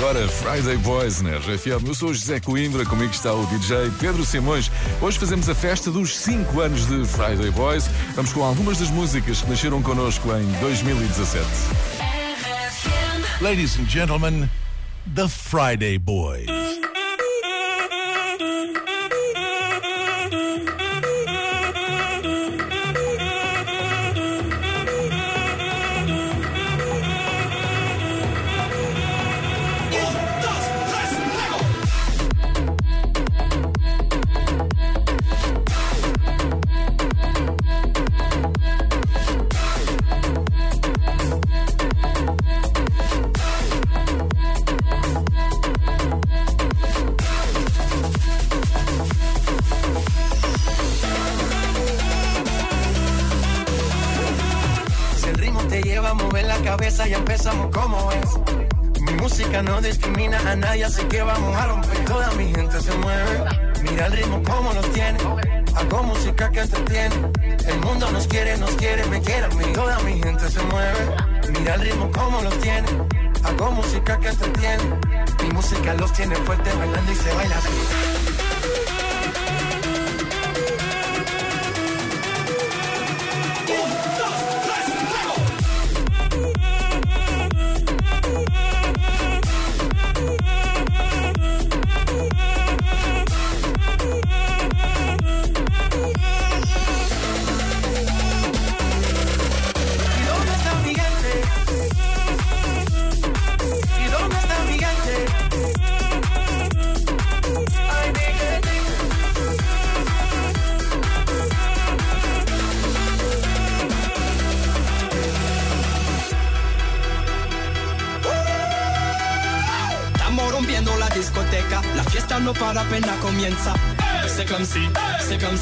Agora Friday Boys na RFM. Eu sou José Coimbra, comigo está o DJ Pedro Simões. Hoje fazemos a festa dos 5 anos de Friday Boys. Vamos com algumas das músicas que nasceram connosco em 2017. Ladies and gentlemen, the Friday Boys.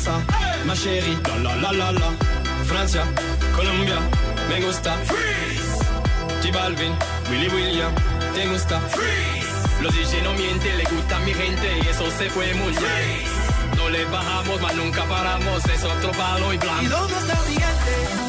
Ça, ma chérie. La la la la la. Francia, Colombia, me gusta. Freeze. T Balvin, Willy William, te gusta. Freeze. Los DJ no mienten, le gusta mi gente y eso se fue muy bien. No le bajamos, mas nunca paramos, es otro palo y blanco. ¿Y dónde está el gigante?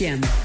Na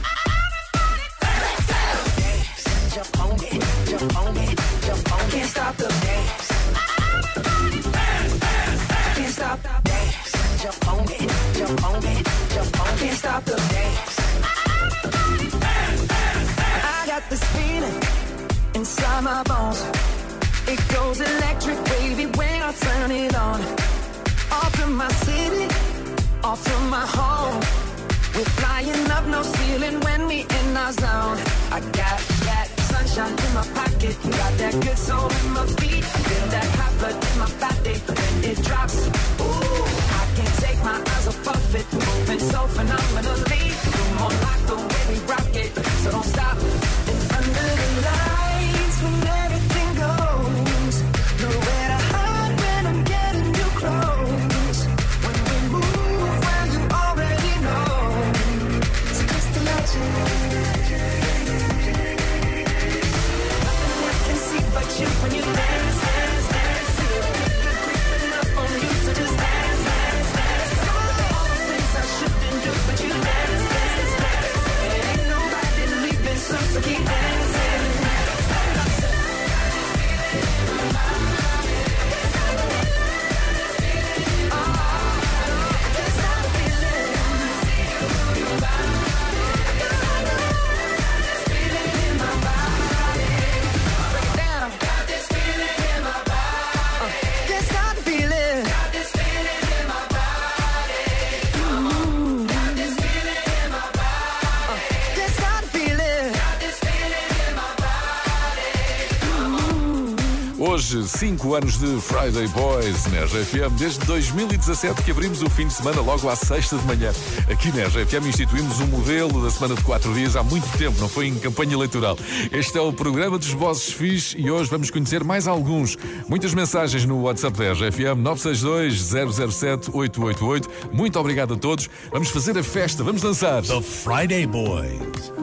5 anos de Friday Boys na RFM. Desde 2017 que abrimos o fim de semana logo à sexta de manhã. Aqui na RFM instituímos um modelo da semana de 4 dias há muito tempo, não foi em campanha eleitoral. Este é o programa dos Vozes Fiz e hoje vamos conhecer mais alguns. Muitas mensagens no WhatsApp da RFM 962 007 888. Muito obrigado a todos. Vamos fazer a festa, vamos dançar. The Friday Boys.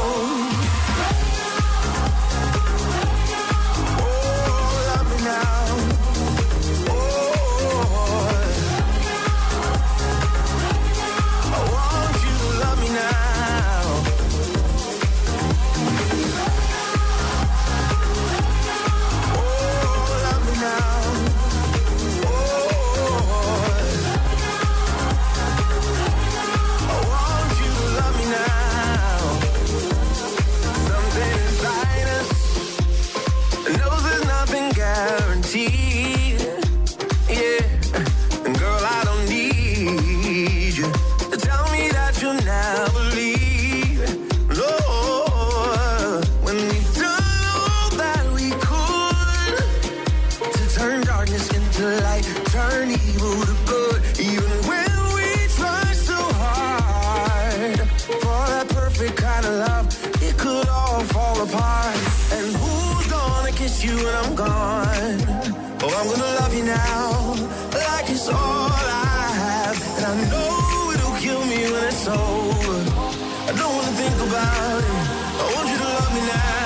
Kiss you when I'm gone? Oh, I'm gonna love you now, like it's all I have. And I know it'll kill me when it's over. I don't wanna think about it. I want you to love me now.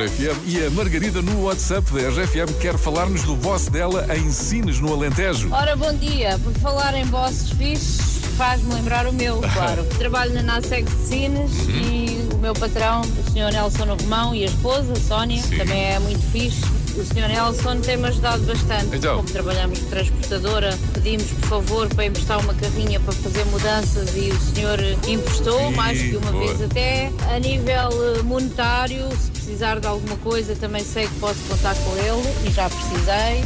RFM e a Margarida no WhatsApp da RFM quer falar-nos do boss dela em Sines, no Alentejo. Ora, bom dia. Por falar em bosses fixes, faz-me lembrar o meu, claro. Trabalho na Naseg de Sines uhum. e o meu patrão, o Sr. Nelson Romão e a esposa, a Sónia, Sim. também é muito fixe. O Sr. Nelson tem-me ajudado bastante. Então. Como trabalhamos de transportadora, pedimos, por favor, para emprestar uma carrinha para fazer mudanças e o senhor emprestou, Sim, mais que uma boa. vez até. A nível eh, monetário, precisar de alguma coisa, também sei que posso contar com ele e já precisei.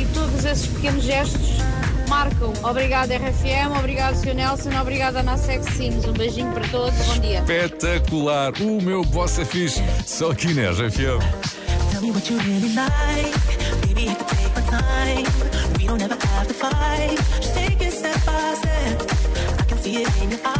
E todos esses pequenos gestos marcam. Obrigado, RFM, obrigado, Sr. Nelson, obrigado, Ana nossa Eximos. Um beijinho para todos, bom dia. Espetacular! O meu boss é fixe, só aqui na RFM. Tell me what you really like. Baby, you can take my time. We don't ever have to fight. Just take it step by step. I can see it in your eyes.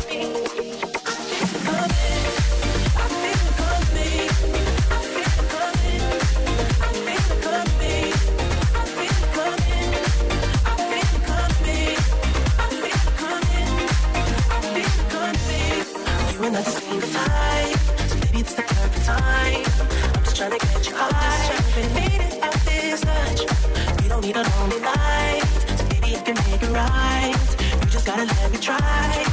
let me try.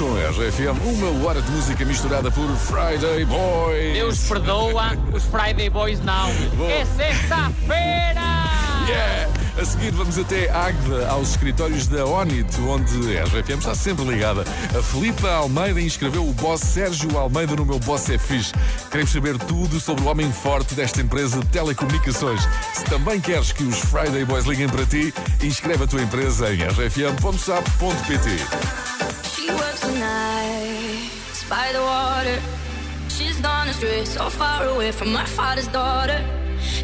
Com a RFM, uma hora de música misturada por Friday Boys. Deus perdoa, os Friday Boys não. Boa. É sexta-feira! Yeah! A seguir vamos até Águeda, aos escritórios da Onit, onde a RFM está sempre ligada. A Filipa Almeida inscreveu o boss Sérgio Almeida no meu Boss é Fixe. Queremos saber tudo sobre o homem forte desta empresa de telecomunicações. Se também queres que os Friday Boys liguem para ti, inscreve a tua empresa em rfm.sap.pt. by the water. She's gone astray, so far away from her father's daughter.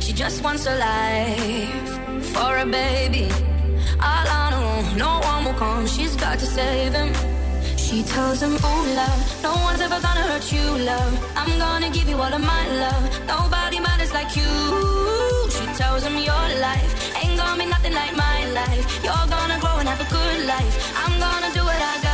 She just wants a life for a baby. All on her own, no one will come. She's got to save him. She tells him, Ooh, love, no one's ever gonna hurt you, love. I'm gonna give you all of my love. Nobody matters like you. She tells him, Your life ain't gonna be nothing like my life. You're gonna grow and have a good life. I'm gonna do what I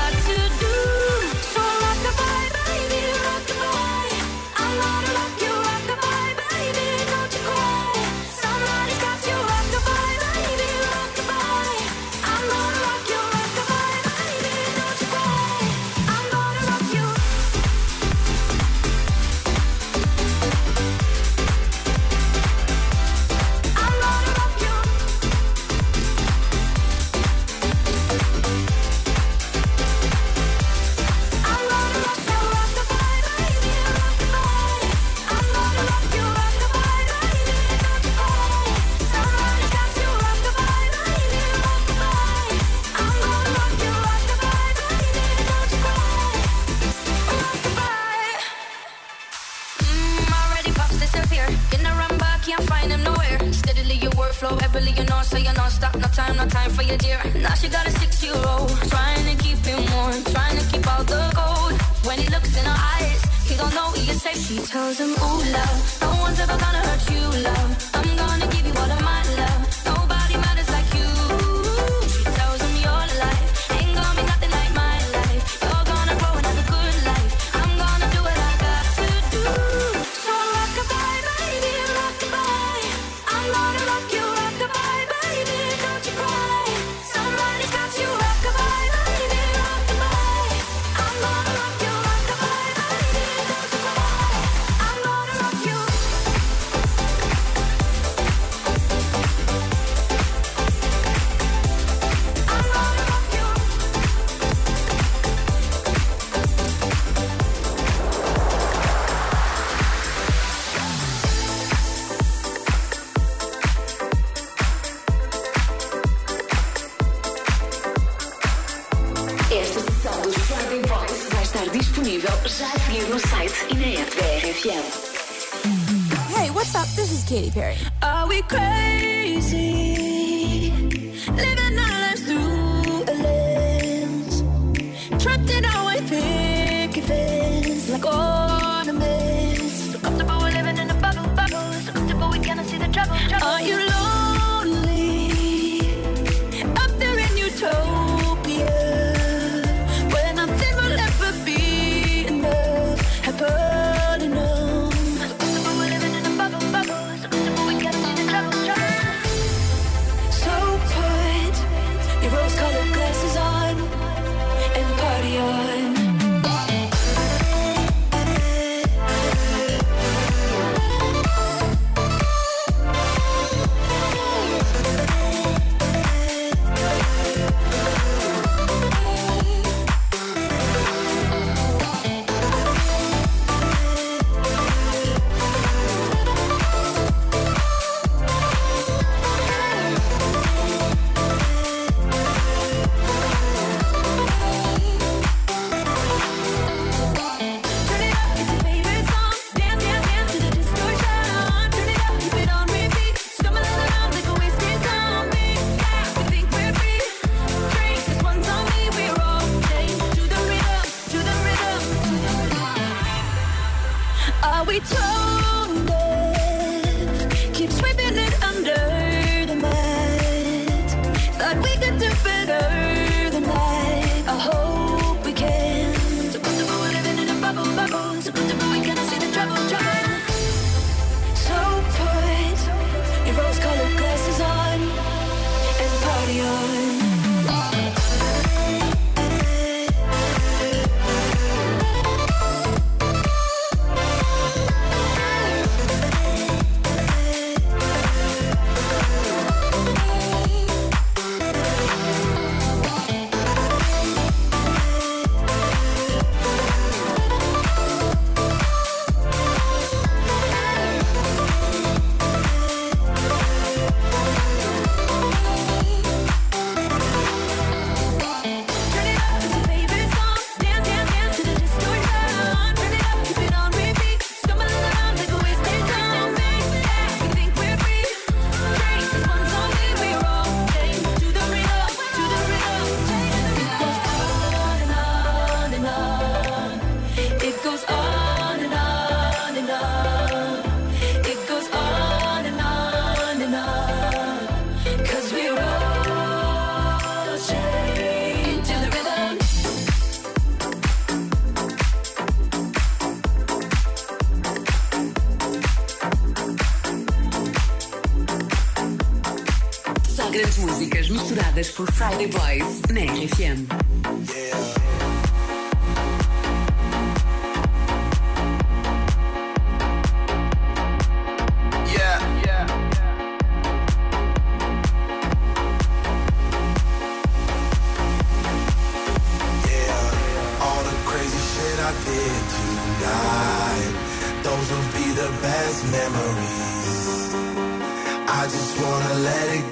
Katy Perry. Are we crazy? we took memories. I just wanna let it go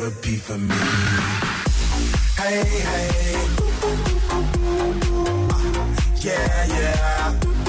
Therapy for me. Hey, hey. Uh, yeah, yeah.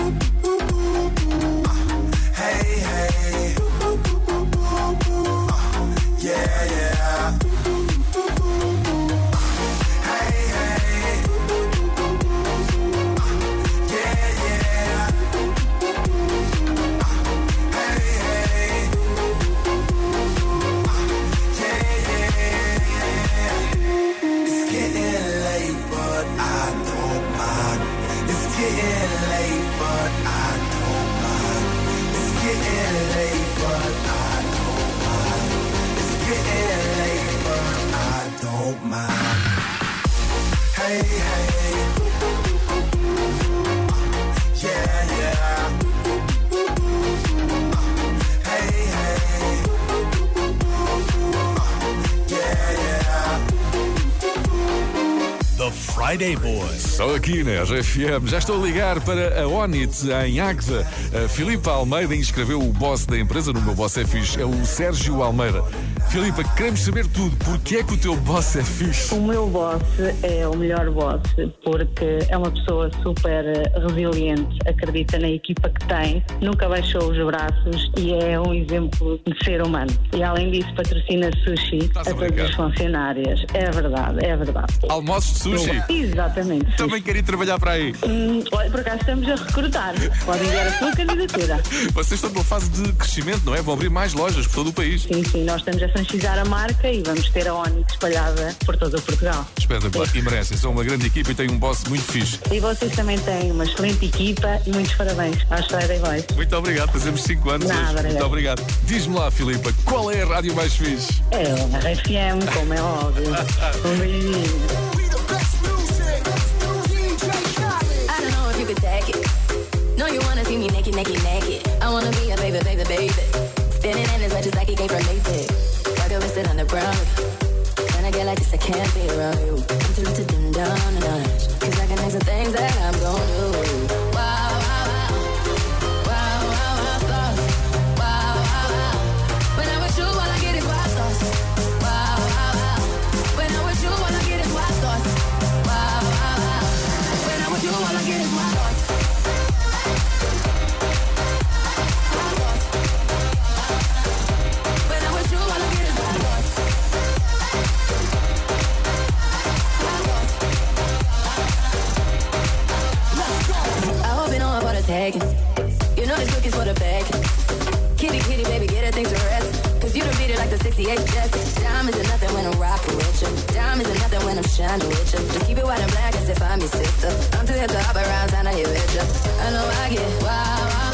The Friday Boys. Só aqui na RFM. Já estou a ligar para a Onit em Águeda. A Filipe Almeida inscreveu o boss da empresa no meu boss é fixe. É o Sérgio Almeida. Filipe, queremos saber tudo. Porquê é que o teu boss é fixe? O meu boss é o melhor boss porque é uma pessoa super resiliente, acredita na equipa que tem, nunca baixou os braços e é um exemplo de ser humano. E além disso, patrocina sushi Estás a a todas as funcionárias. É verdade, é verdade. Almoços de sushi. Exatamente. Também quero ir trabalhar para aí. Hum, olha, por acaso estamos a recrutar. Podem enviar a sua candidatura. Vocês estão numa fase de crescimento, não é? Vão abrir mais lojas por todo o país. Sim, sim, nós estamos a franchizar a marca e vamos ter a Onix espalhada por todo o Portugal. Espetacular. E merecem. São uma grande equipa e têm um boss muito fixe. E vocês também têm uma excelente equipa e muitos parabéns aos Friday Boys. Muito obrigado. Fazemos 5 anos Nada, hoje. obrigado. Muito obrigado. Diz-me lá, Filipa, qual é a rádio mais fixe? É a RFM, como é óbvio. Um beijinho. It. No, you wanna see me naked, naked, naked. I wanna be a baby, baby, baby. Spinning in as much as I can came from Maytag. Over, sit on the brown. When I get like this, I can't be around you. I'm to dim down a notch. Cause I can make some things that I'm gon' do. Cookies for the bag. Kitty, kitty, baby, get her things to rest. Cause you done beat it like the 68 Jets. Diamonds are nothing when I'm rocking with you. Diamonds are nothing when I'm shining with you. Just keep it white and black as if I'm your sister. I'm too hip to hop around, time to hit with you. I know I get wow, wow,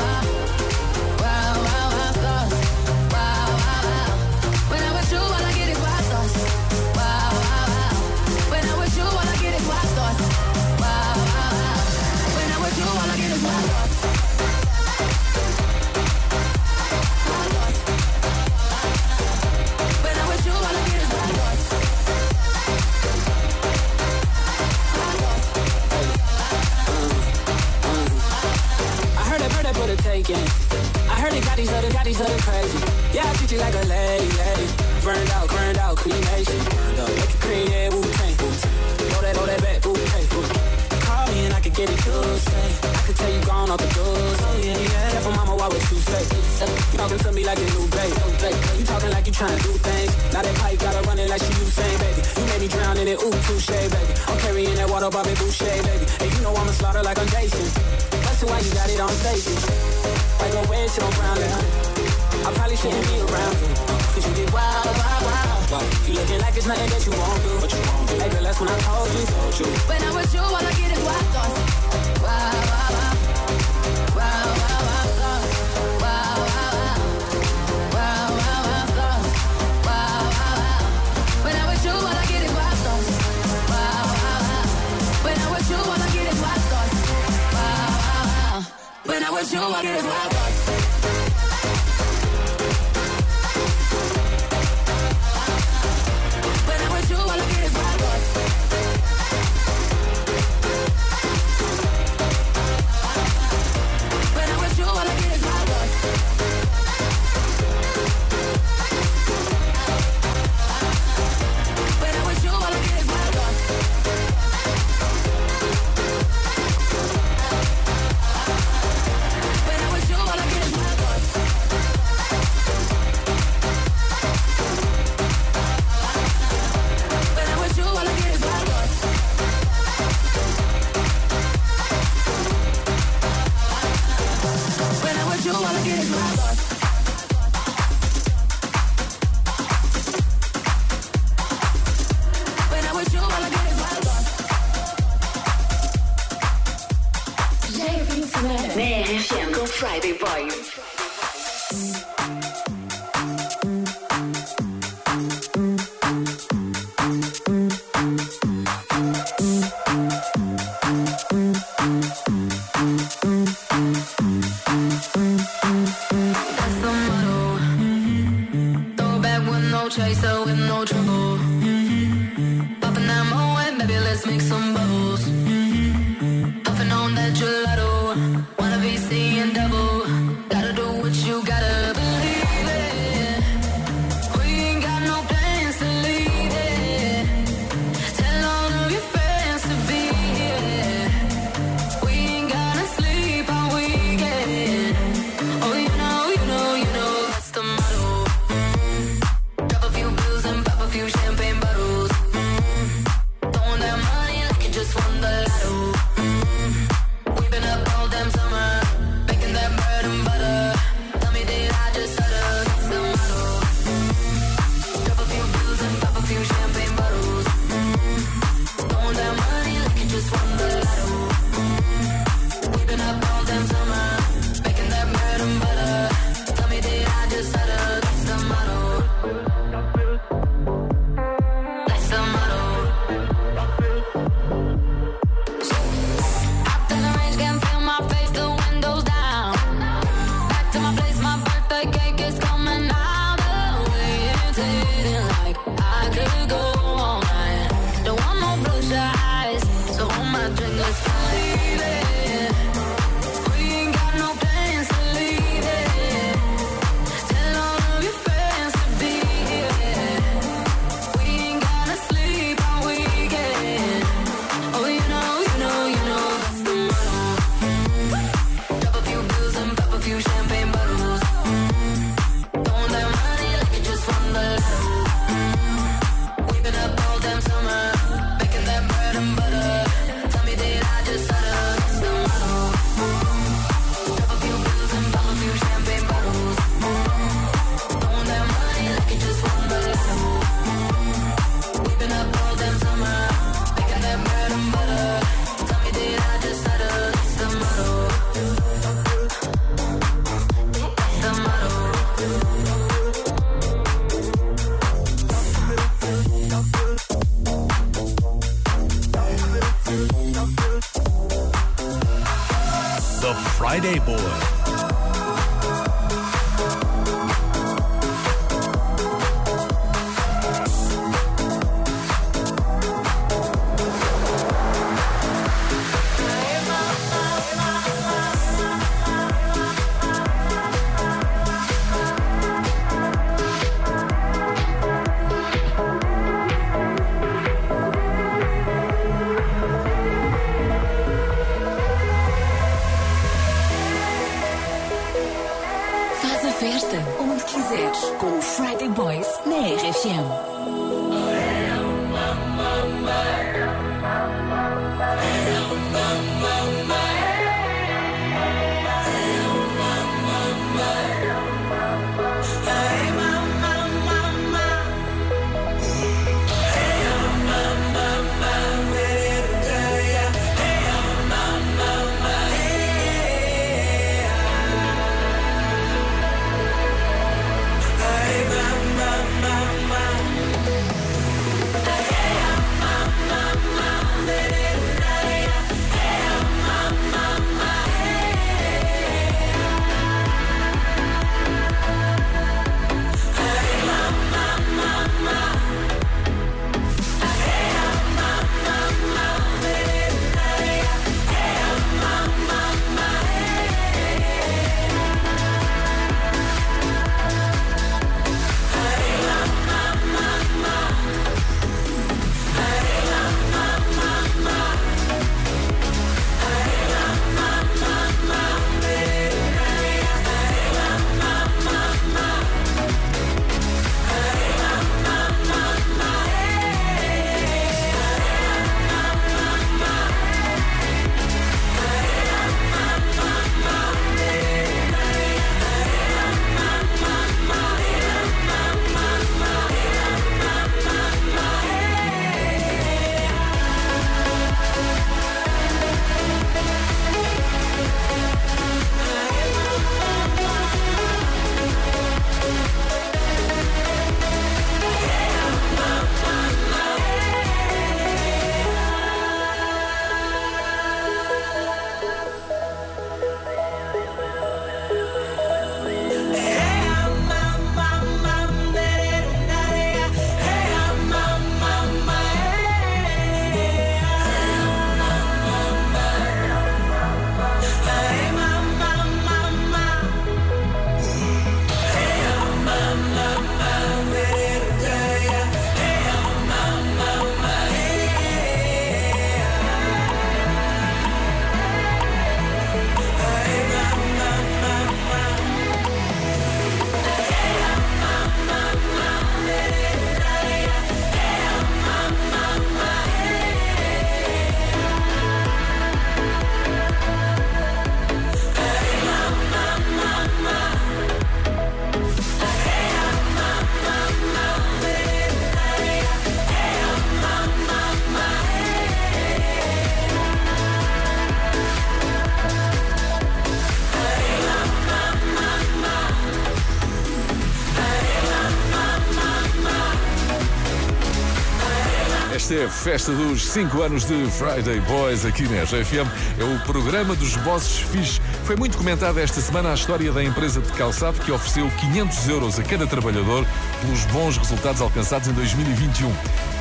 Esta é a festa dos 5 anos de Friday Boys aqui na RFM. É o programa dos bosses fixe. Foi muito comentada esta semana a história da empresa de calçado que ofereceu 500 euros a cada trabalhador pelos bons resultados alcançados em 2021.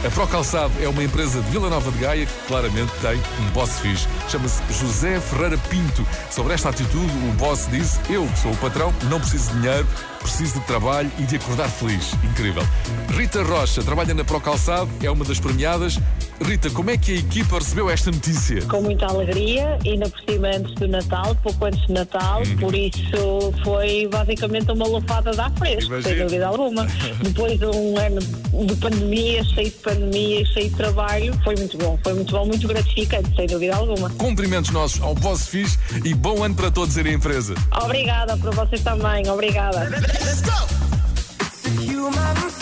A Pro Calçado é uma empresa de Vila Nova de Gaia que claramente tem um boss fixe. Chama-se José Ferreira Pinto. Sobre esta atitude, o boss diz: Eu, que sou o patrão, não preciso de dinheiro, preciso de trabalho e de acordar feliz. Incrível. Rita Rocha trabalha na Pro Calçado, é uma das premiadas. Rita, como é que a equipa recebeu esta notícia? Com muita alegria, ainda por cima antes do Natal, pouco antes do Natal, por isso foi basicamente uma lufada da fresco, sem dúvida alguma. Depois de um ano de pandemia, cheio de pandemia e cheio de trabalho, foi muito bom, foi muito bom, muito gratificante, sem dúvida alguma. Cumprimentos nossos ao Boss Fixe e bom ano para todos aí na empresa. Obrigada para vocês também, obrigada. human sign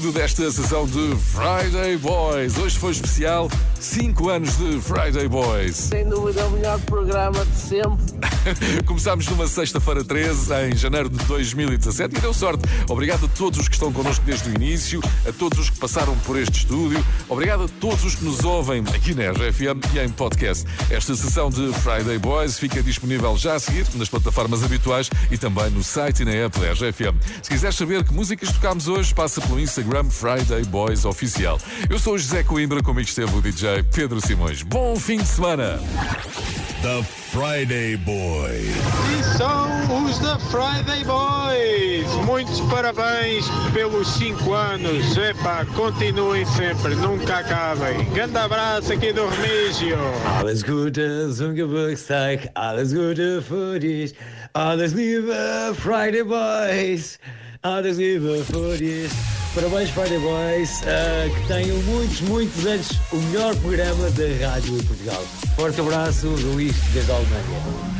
tudo desta sessão de Friday Boys. Hoje foi especial, 5 anos de Friday Boys. Sem dúvida, é o melhor programa de sempre. Começámos numa sexta-feira 13, em janeiro de 2017, e deu sorte. Obrigado a todos os que estão connosco desde o início, a todos os que passaram por este estúdio, obrigado a todos os que nos ouvem aqui na RFM e em podcast. Esta sessão de Friday Boys fica disponível já a seguir nas plataformas habituais e também no site e na app da RFM. Se quiseres saber que músicas tocámos hoje, passa pelo Instagram Friday Boys Oficial. Eu sou o José Coimbra, comigo esteve o DJ Pedro Simões. Bom fim de semana! The Friday Boys. E são os da Friday Boys. Muitos parabéns pelos 5 anos. Epá, continuem sempre, nunca acabem. Grande abraço aqui do Remígio. Alles Gute zum Geburtstag, alles Gute für dich, alles Liebe, Friday Boys, für dich. Parabéns, Friday Boys, ah, que tenham muitos, muitos anos o melhor programa da rádio em Portugal. Forte abraço, Luís, desde a Alemanha.